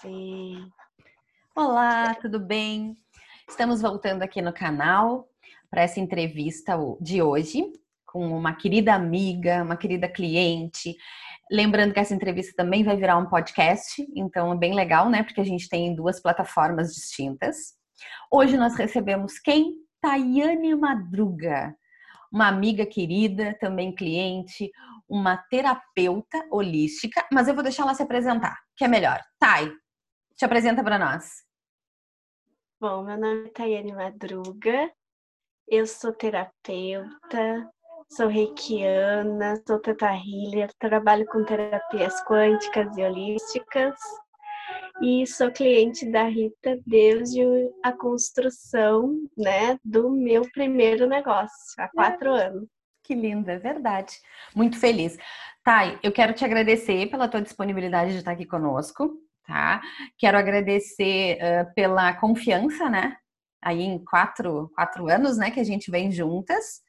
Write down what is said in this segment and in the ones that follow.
Sim. Olá, tudo bem? Estamos voltando aqui no canal para essa entrevista de hoje com uma querida amiga, uma querida cliente. Lembrando que essa entrevista também vai virar um podcast, então é bem legal, né? Porque a gente tem duas plataformas distintas. Hoje nós recebemos quem? Tayane Madruga, uma amiga querida, também cliente, uma terapeuta holística, mas eu vou deixar ela se apresentar, que é melhor. Thay, te apresenta para nós. Bom, meu nome é Tayane Madruga, eu sou terapeuta, sou reikiana, sou teta healer, trabalho com terapias quânticas e holísticas e sou cliente da Rita desde a construção, né, do meu primeiro negócio, há quatro anos. Que linda, é verdade. Muito feliz. Thay, eu quero te agradecer pela tua disponibilidade de estar aqui conosco, tá? Quero agradecer uh, pela confiança, né? Aí em quatro, quatro anos, né, que a gente vem juntas.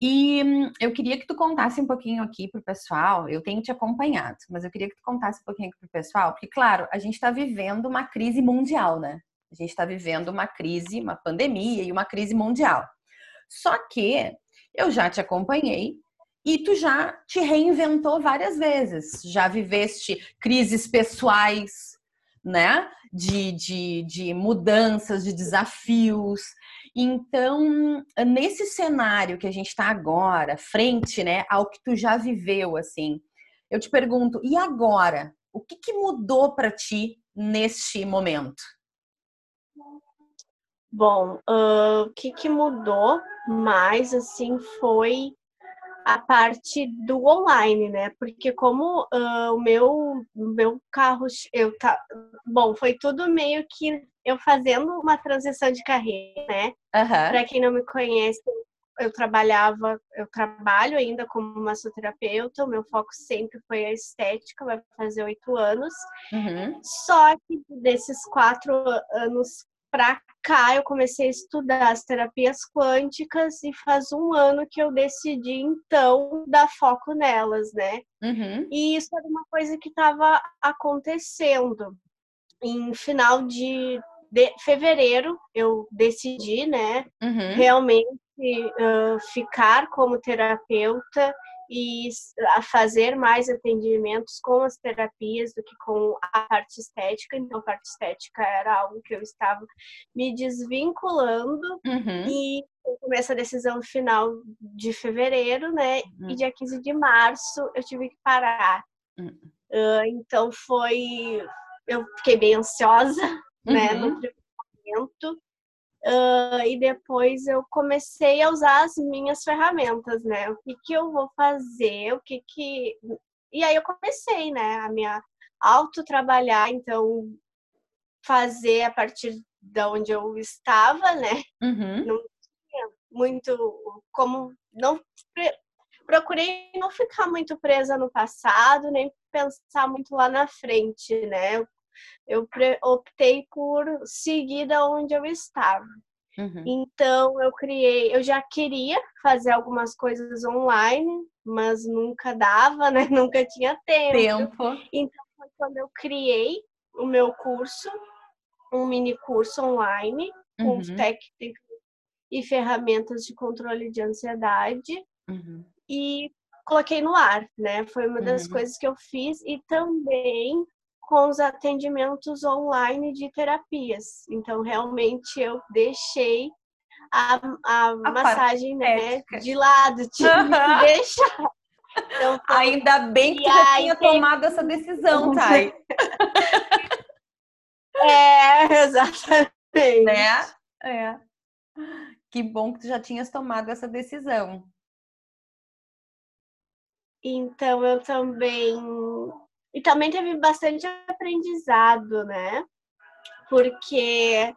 E hum, eu queria que tu contasse um pouquinho aqui pro pessoal. Eu tenho te acompanhado, mas eu queria que tu contasse um pouquinho aqui pro pessoal, porque, claro, a gente está vivendo uma crise mundial, né? A gente está vivendo uma crise, uma pandemia e uma crise mundial. Só que eu já te acompanhei e tu já te reinventou várias vezes. Já viveste crises pessoais, né? De, de, de mudanças, de desafios. Então, nesse cenário que a gente está agora, frente né, ao que tu já viveu, assim, eu te pergunto, e agora? O que, que mudou para ti neste momento? Bom, uh, o que, que mudou mais, assim, foi a parte do online, né? Porque como uh, o meu, meu carro, eu tá, bom, foi tudo meio que eu fazendo uma transição de carreira, né? Uhum. Para quem não me conhece, eu trabalhava, eu trabalho ainda como massoterapeuta, o meu foco sempre foi a estética, vai fazer oito anos. Uhum. Só que desses quatro anos para cá eu comecei a estudar as terapias quânticas e faz um ano que eu decidi então dar foco nelas, né? Uhum. E isso era uma coisa que estava acontecendo. Em final de, de, fevereiro eu decidi, né, uhum. realmente uh, ficar como terapeuta e a fazer mais atendimentos com as terapias do que com a parte estética. Então, a parte estética era algo que eu estava me desvinculando uhum. e eu tomei essa decisão no final de fevereiro, né? Uhum. E dia 15 de março eu tive que parar. Uhum. Uh, então, foi. Eu fiquei bem ansiosa, né? No Uhum. primeiro momento. Uh, e depois eu comecei a usar as minhas ferramentas, né? O que que eu vou fazer, o que que... E aí eu comecei, né, a minha autotrabalhar, então fazer a partir de onde eu estava, né? Uhum. Não tinha muito como... não Procurei não ficar muito presa no passado, nem pensar muito lá na frente, né? Eu eu optei por seguir da onde eu estava. Uhum. Então eu criei, eu já queria fazer algumas coisas online, mas nunca dava, né? Nunca tinha tempo. Tempo. Então foi quando eu criei o meu curso, um mini curso online com Uhum. técnicas e ferramentas de controle de ansiedade Uhum. e coloquei no ar, né? Foi uma das Uhum. coisas que eu fiz e também com os atendimentos online de terapias. Então, realmente, eu deixei a, a, A massagem né, de lado, tive Aham. que deixar. Então, foi- Ainda bem que já tinha tem- tomado essa decisão, Thay. É, exatamente. né? É. Que bom que tu já tinhas tomado essa decisão. Então, eu também. E também teve bastante aprendizado, né? Porque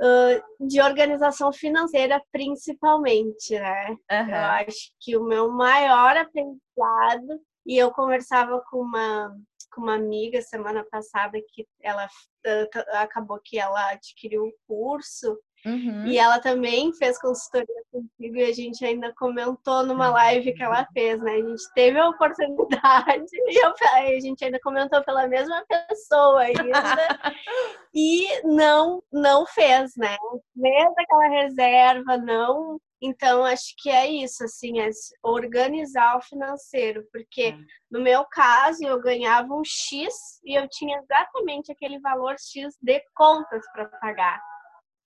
uh, de organização financeira, principalmente, né? Eu Aham. acho que o meu maior aprendizado, e eu conversava com uma, com uma amiga semana passada que ela acabou que ela adquiriu o curso, Uhum. E ela também fez consultoria contigo e a gente ainda comentou numa live que ela fez, né? A gente teve a oportunidade e eu, a gente ainda comentou pela mesma pessoa ainda e não não fez, né? Fez aquela reserva, não então, acho que é isso, assim, é organizar o financeiro, porque é. no meu caso eu ganhava um X e eu tinha exatamente aquele valor X de contas para pagar.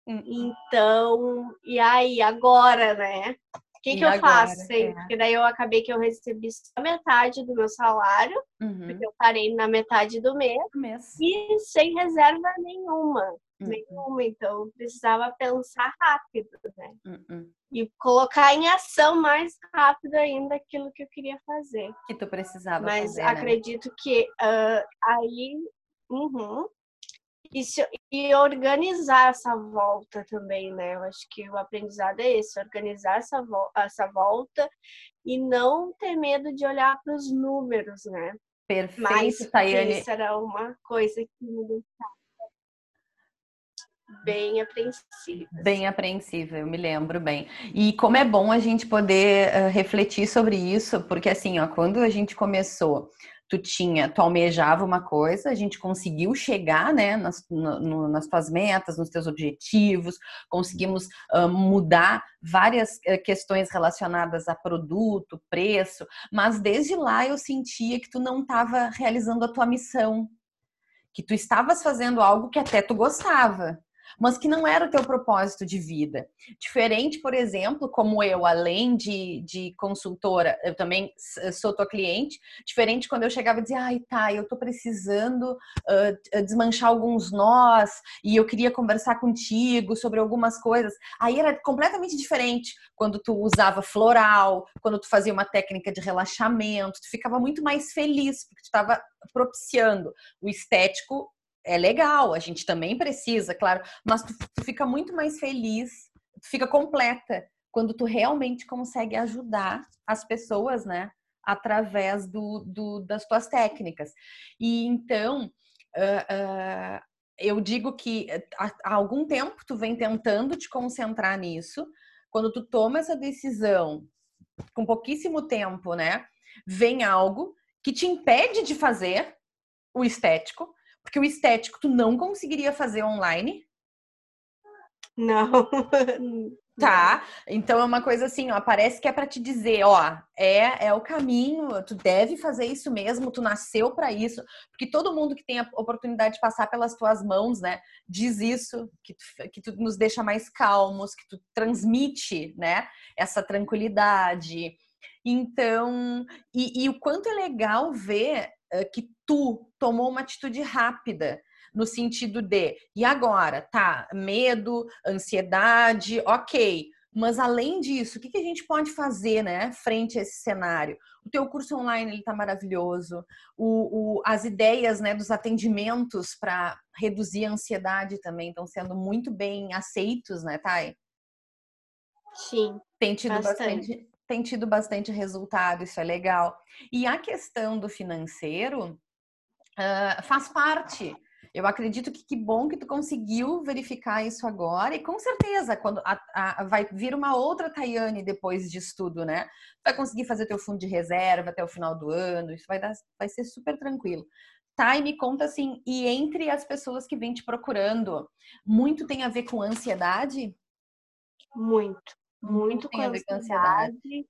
Hum. Então, e aí, agora, né? O que, que eu faço? É. Porque daí eu acabei que eu recebi só metade do meu salário, uhum. porque eu parei na metade do mês, mês. e sem reserva nenhuma. Uhum. Nenhuma, então precisava pensar rápido, né? Uhum. E colocar em ação mais rápido ainda aquilo que eu queria fazer. Que tu precisava Mas fazer, né? acredito né? que uh, aí. Uhum, e, se, e organizar essa volta também, né? Eu acho que o aprendizado é esse, organizar essa, vo essa volta e não ter medo de olhar para os números, né? Perfeito, Mas, Tayane. Isso era uma coisa que me deixava bem apreensiva. Bem apreensiva, eu me lembro bem. E como é bom a gente poder uh, refletir sobre isso, porque assim, ó, quando a gente começou tu tinha, tu almejava uma coisa, a gente conseguiu chegar, né, nas, no, nas tuas metas, nos teus objetivos, conseguimos uh, mudar várias uh, questões relacionadas a produto, preço, mas desde lá eu sentia que tu não estava realizando a tua missão, que tu estavas fazendo algo que até tu gostava, mas que não era o teu propósito de vida. Diferente, por exemplo, como eu, além de, de consultora, eu também sou tua cliente, diferente quando eu chegava e dizia, ai, tá, eu tô precisando uh, desmanchar alguns nós e eu queria conversar contigo sobre algumas coisas. Aí era completamente diferente quando tu usava floral, quando tu fazia uma técnica de relaxamento, tu ficava muito mais feliz, porque tu estava propiciando o estético é legal, a gente também precisa, claro, mas tu, tu fica muito mais feliz, tu fica completa quando tu realmente consegue ajudar as pessoas, né? Através do, do das tuas técnicas. E então, uh, uh, eu digo que há, há algum tempo tu vem tentando te concentrar nisso. Quando tu toma essa decisão, com pouquíssimo tempo, né? Vem algo que te impede de fazer o estético, porque o estético tu não conseguiria fazer online. Não. Tá, então é uma coisa assim, ó, parece que é para te dizer, ó, é é o caminho, tu deve fazer isso mesmo, tu nasceu para isso, porque todo mundo que tem a oportunidade de passar pelas tuas mãos, né, diz isso, que tu, que tu nos deixa mais calmos, que tu transmite, né, essa tranquilidade. Então, e, e o quanto é legal ver que tu tomou uma atitude rápida no sentido de, e agora? Tá, medo, ansiedade, ok. Mas além disso, o que, que a gente pode fazer, né, frente a esse cenário? O teu curso online ele tá maravilhoso. O, o as ideias, né, dos atendimentos para reduzir a ansiedade também estão sendo muito bem aceitos, né, Thay? Sim. Tem tido bastante. bastante tem tido bastante resultado, isso é legal. E a questão do financeiro uh, faz parte. Eu acredito que que bom que tu conseguiu verificar isso agora e com certeza quando a, a, vai vir uma outra Tayane depois de estudo, né? Vai conseguir fazer teu fundo de reserva até o final do ano, isso vai dar, vai ser super tranquilo. Tá, e me conta assim, e entre as pessoas que vêm te procurando, muito tem a ver com ansiedade? Muito muito com ansiedade.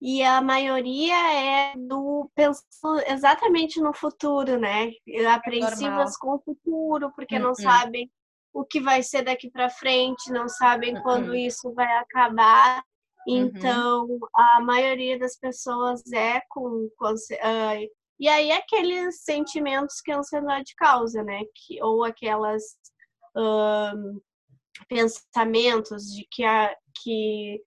E a maioria é do pensando exatamente no futuro, né? Apreensivas é com o futuro, porque não sabem o que vai ser daqui para frente, não sabem quando isso vai acabar. Uhum. Então, a maioria das pessoas é com, com uh, e aí aqueles sentimentos que a ansiedade causa, né? Que, ou aquelas uh, pensamentos de que, a, que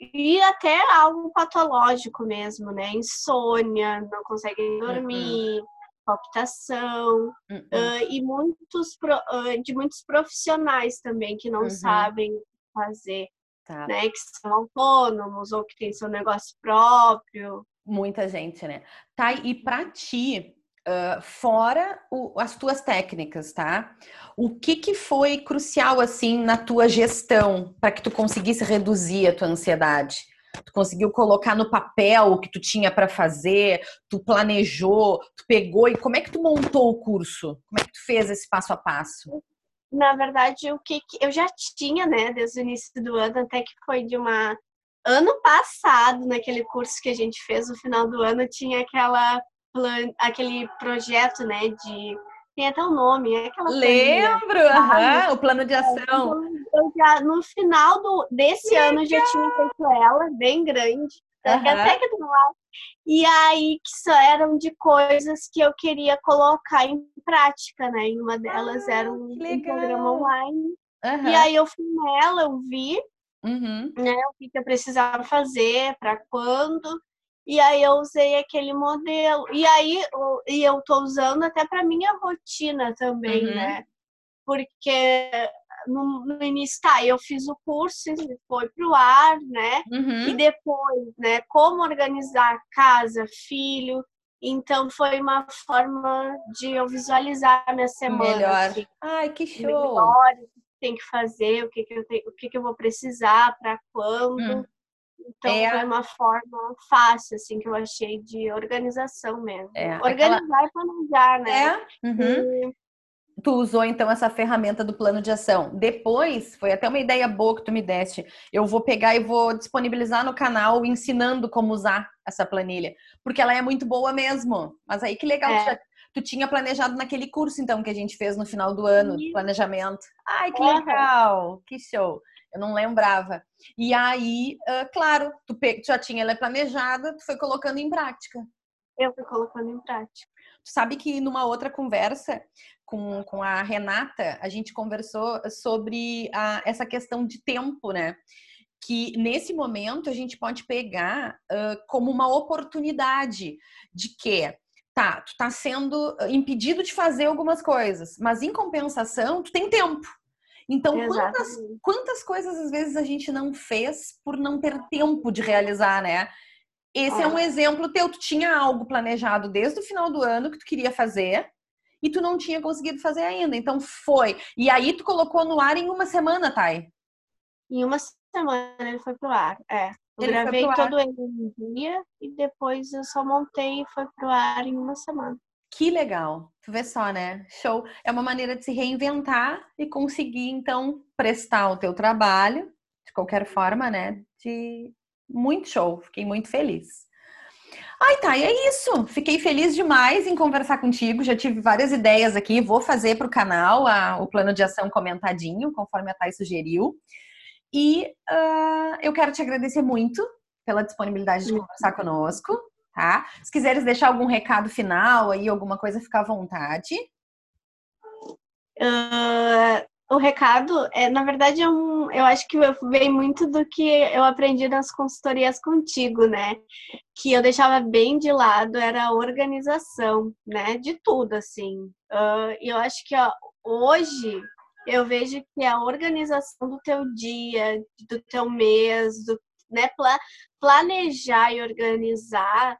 e até algo patológico mesmo, né? Insônia, não conseguem dormir, uhum. palpitação, uhum. Uh, e muitos uh, de muitos profissionais também que não uhum. sabem fazer, tá. né? Que são autônomos ou que têm seu negócio próprio. Muita gente, né? Tá, e para ti, fora o, as tuas técnicas, tá? O que, que foi crucial, assim, na tua gestão para que tu conseguisse reduzir a tua ansiedade? Tu conseguiu colocar no papel o que tu tinha para fazer, tu planejou, tu pegou e como é que tu montou o curso? Como é que tu fez esse passo a passo? Na verdade, o que, que eu já tinha, né, desde o início do ano, até que foi de uma ano passado, naquele curso que a gente fez no final do ano, tinha aquela aquele projeto, né, de tem até o um nome, é aquela Lembro, o plano de ação. Eu já, no final do, desse Legal. ano já tinha feito ela, bem grande. Uhum. Até que do lado. E aí que só eram de coisas que eu queria colocar em prática, né? E uma delas ah, era um, um programa online. Uhum. E aí eu fui nela, eu vi uhum. né, o que, que eu precisava fazer, para quando. E aí eu usei aquele modelo. E aí e eu tô usando até para minha rotina também, uhum. né? Porque no, no, início, tá, eu fiz o curso, foi pro ar, né? Uhum. E depois, né, como organizar casa, filho. Então foi uma forma de eu visualizar a minha semana. Melhor. Assim, Ai, que show! Melhor, o que tem que fazer, o que, que, eu, tenho, o que, que eu vou precisar, para quando. Hum. Então é. foi uma forma fácil, assim, que eu achei de organização mesmo. É. Organizar Aquela... e planejar, né? É. Uhum. E... Tu usou então essa ferramenta do plano de ação. Depois, foi até uma ideia boa que tu me deste. Eu vou pegar e vou disponibilizar no canal ensinando como usar essa planilha, porque ela é muito boa mesmo. Mas aí que legal, é. tu, já, tu, tinha planejado naquele curso então que a gente fez no final do ano, de planejamento. Ai, que legal, que show. Eu não lembrava. E aí, uh, claro, tu, tu, já tinha ela planejada, tu foi colocando em prática. Eu fui colocando em prática. Tu sabe que numa outra conversa com, com a Renata, a gente conversou sobre a, essa questão de tempo, né? Que nesse momento a gente pode pegar uh, como uma oportunidade de que tá, tu tá sendo impedido de fazer algumas coisas, mas em compensação, tu tem tempo. Então, quantas, quantas coisas às vezes a gente não fez por não ter tempo de realizar, né? Esse é, é um exemplo teu. Tu tinha algo planejado desde o final do ano que tu queria fazer e tu não tinha conseguido fazer ainda. Então foi. E aí tu colocou no ar em uma semana, Thay? Em uma semana ele foi pro ar, é. Eu ele gravei todo ele em um dia e depois eu só montei e foi pro ar em uma semana. Que legal. Tu vê só, né? Show. É uma maneira de se reinventar e conseguir, então, prestar o teu trabalho, de qualquer forma, né? De muito show. Fiquei muito feliz. Ai, tá, e é isso. Fiquei feliz demais em conversar contigo. Já tive várias ideias aqui. Vou fazer para o canal a, o plano de ação comentadinho, conforme a Thay sugeriu. E uh, eu quero te agradecer muito pela disponibilidade de conversar conosco tá? Se quiseres deixar algum recado final aí, alguma coisa, fica à vontade. Uh, o recado, é, na verdade, é um, eu acho que vem muito do que eu aprendi nas consultorias contigo, né? Que eu deixava bem de lado era a organização, né? De tudo, assim. Uh, eu acho que ó, hoje eu vejo que a organização do teu dia, do teu mês, do, né? Planejar e organizar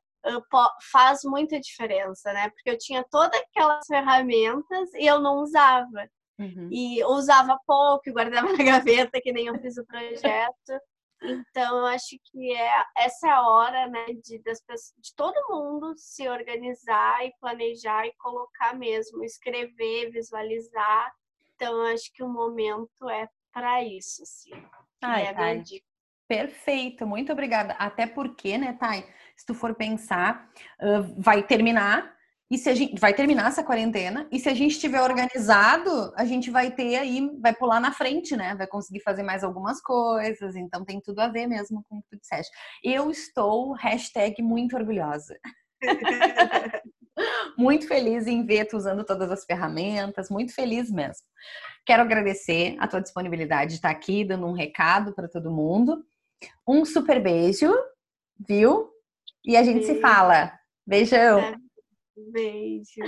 faz muita diferença, né? Porque eu tinha todas aquelas ferramentas e eu não usava. Uhum. E usava pouco, guardava na gaveta, que nem eu fiz o projeto. Então, eu acho que é, essa é a hora, né, de, das pessoas, de todo mundo se organizar e planejar e colocar mesmo, escrever, visualizar. Então, acho que o momento é para isso, assim. Ai, é a minha dica. Perfeito, muito obrigada. Até porque, né, Thay? Se tu for pensar, uh, vai terminar e se a gente vai terminar essa quarentena e se a gente estiver organizado, a gente vai ter aí, vai pular na frente, né? Vai conseguir fazer mais algumas coisas. Então tem tudo a ver mesmo com o que tu disseste. Eu estou hashtag muito orgulhosa. muito feliz em ver tu usando todas as ferramentas, muito feliz mesmo. Quero agradecer a tua disponibilidade de estar aqui dando um recado para todo mundo. Um super beijo, viu? E a gente Beijo. se fala. Beijão. Beijo.